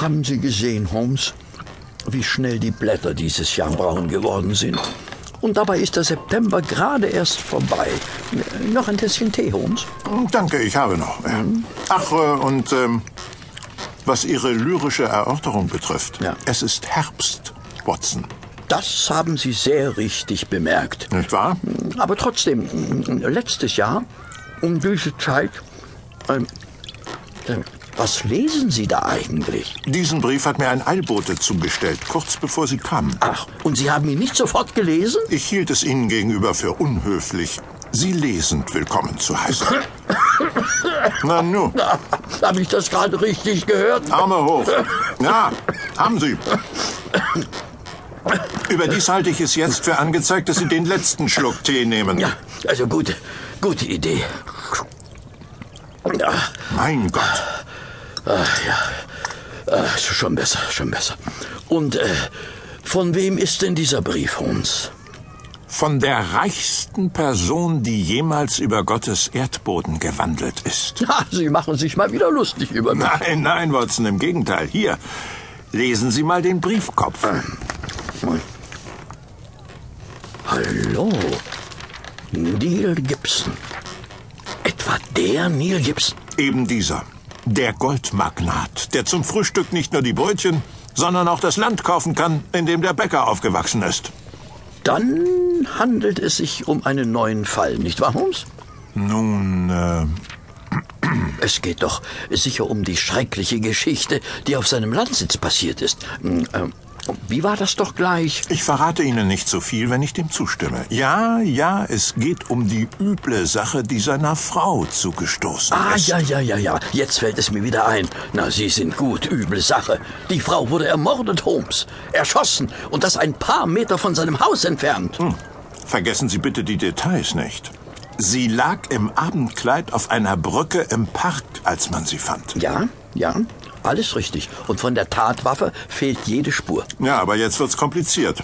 Haben Sie gesehen, Holmes, wie schnell die Blätter dieses Jahr braun geworden sind? Und dabei ist der September gerade erst vorbei. Noch ein Tässchen Tee, Holmes? Danke, ich habe noch. Ach, äh, und ähm, was Ihre lyrische Erörterung betrifft, Ja. es ist Herbst, Watson. Das haben Sie sehr richtig bemerkt. Nicht wahr? Aber trotzdem, letztes Jahr um diese Zeit. Ähm, äh, was lesen Sie da eigentlich? Diesen Brief hat mir ein Eilbote zugestellt, kurz bevor Sie kamen. Ach, und Sie haben ihn nicht sofort gelesen? Ich hielt es Ihnen gegenüber für unhöflich, Sie lesend willkommen zu heißen. Na nu, Habe ich das gerade richtig gehört? Arme hoch. Ja, haben Sie. Überdies halte ich es jetzt für angezeigt, dass Sie den letzten Schluck Tee nehmen. Ja, also gute, gute Idee. Mein Gott. Äh, schon besser, schon besser. Und äh, von wem ist denn dieser Brief, Holmes? Von der reichsten Person, die jemals über Gottes Erdboden gewandelt ist. Ja, Sie machen sich mal wieder lustig über mich. Nein, nein, Watson, im Gegenteil. Hier, lesen Sie mal den Briefkopf. Hallo, Neil Gibson. Etwa der Neil Gibson? Eben dieser. Der Goldmagnat, der zum Frühstück nicht nur die Brötchen, sondern auch das Land kaufen kann, in dem der Bäcker aufgewachsen ist. Dann handelt es sich um einen neuen Fall, nicht wahr, Holmes? Nun, äh, Es geht doch sicher um die schreckliche Geschichte, die auf seinem Landsitz passiert ist. Hm, ähm, Wie war das doch gleich? ich verrate Ihnen nicht so viel, wenn ich dem zustimme. Ja, ja, es geht um die üble Sache, die seiner Frau zugestoßen Ah, ist. ja, ja, ja, ja. Jetzt fällt es mir wieder ein. Na, Sie sind gut. Üble Sache. Die Frau wurde ermordet, Holmes. Erschossen. Und das ein paar Meter von seinem Haus entfernt. Hm. Vergessen Sie bitte die Details nicht. Sie lag im Abendkleid auf einer Brücke im Park, als man sie fand. Ja, ja. Alles richtig. Und von der Tatwaffe fehlt jede Spur. Ja, aber jetzt wird's kompliziert.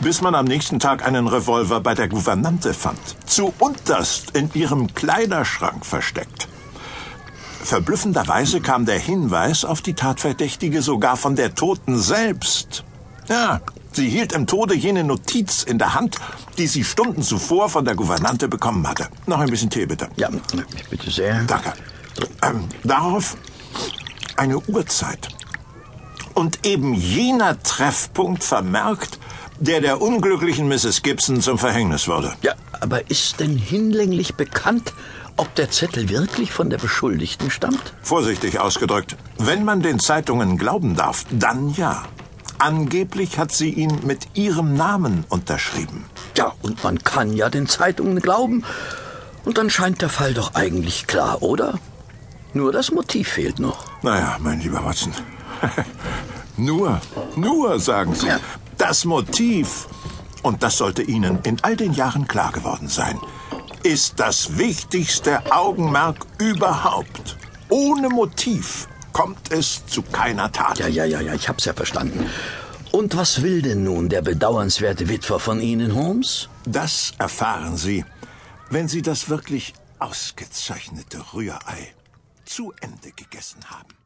Bis man am nächsten Tag einen Revolver bei der Gouvernante fand. Zu unterst in ihrem Kleiderschrank versteckt. Verblüffenderweise kam der Hinweis auf die Tatverdächtige sogar von der Toten selbst. Ja, sie hielt im Tode jene Notiz in der Hand, die sie Stunden zuvor von der Gouvernante bekommen hatte. Noch ein bisschen Tee, bitte. Ja, bitte sehr. Danke. Ähm, darauf eine Uhrzeit. Und eben jener Treffpunkt vermerkt, der der unglücklichen Mrs. Gibson zum Verhängnis wurde. Ja, aber ist denn hinlänglich bekannt, ob der Zettel wirklich von der Beschuldigten stammt? Vorsichtig ausgedrückt. Wenn man den Zeitungen glauben darf, dann ja. Angeblich hat sie ihn mit ihrem Namen unterschrieben. Ja, und man kann ja den Zeitungen glauben. Und dann scheint der Fall doch eigentlich klar, oder? Nur das Motiv fehlt noch. Naja, mein lieber Watson. nur, nur, sagen Sie. Ja. Das Motiv, und das sollte Ihnen in all den Jahren klar geworden sein, ist das wichtigste Augenmerk überhaupt. Ohne Motiv kommt es zu keiner Tat. Ja, ja, ja, ja, ich hab's ja verstanden. Und was will denn nun der bedauernswerte Witwer von Ihnen, Holmes? Das erfahren Sie, wenn Sie das wirklich ausgezeichnete Rührei zu Ende gegessen haben.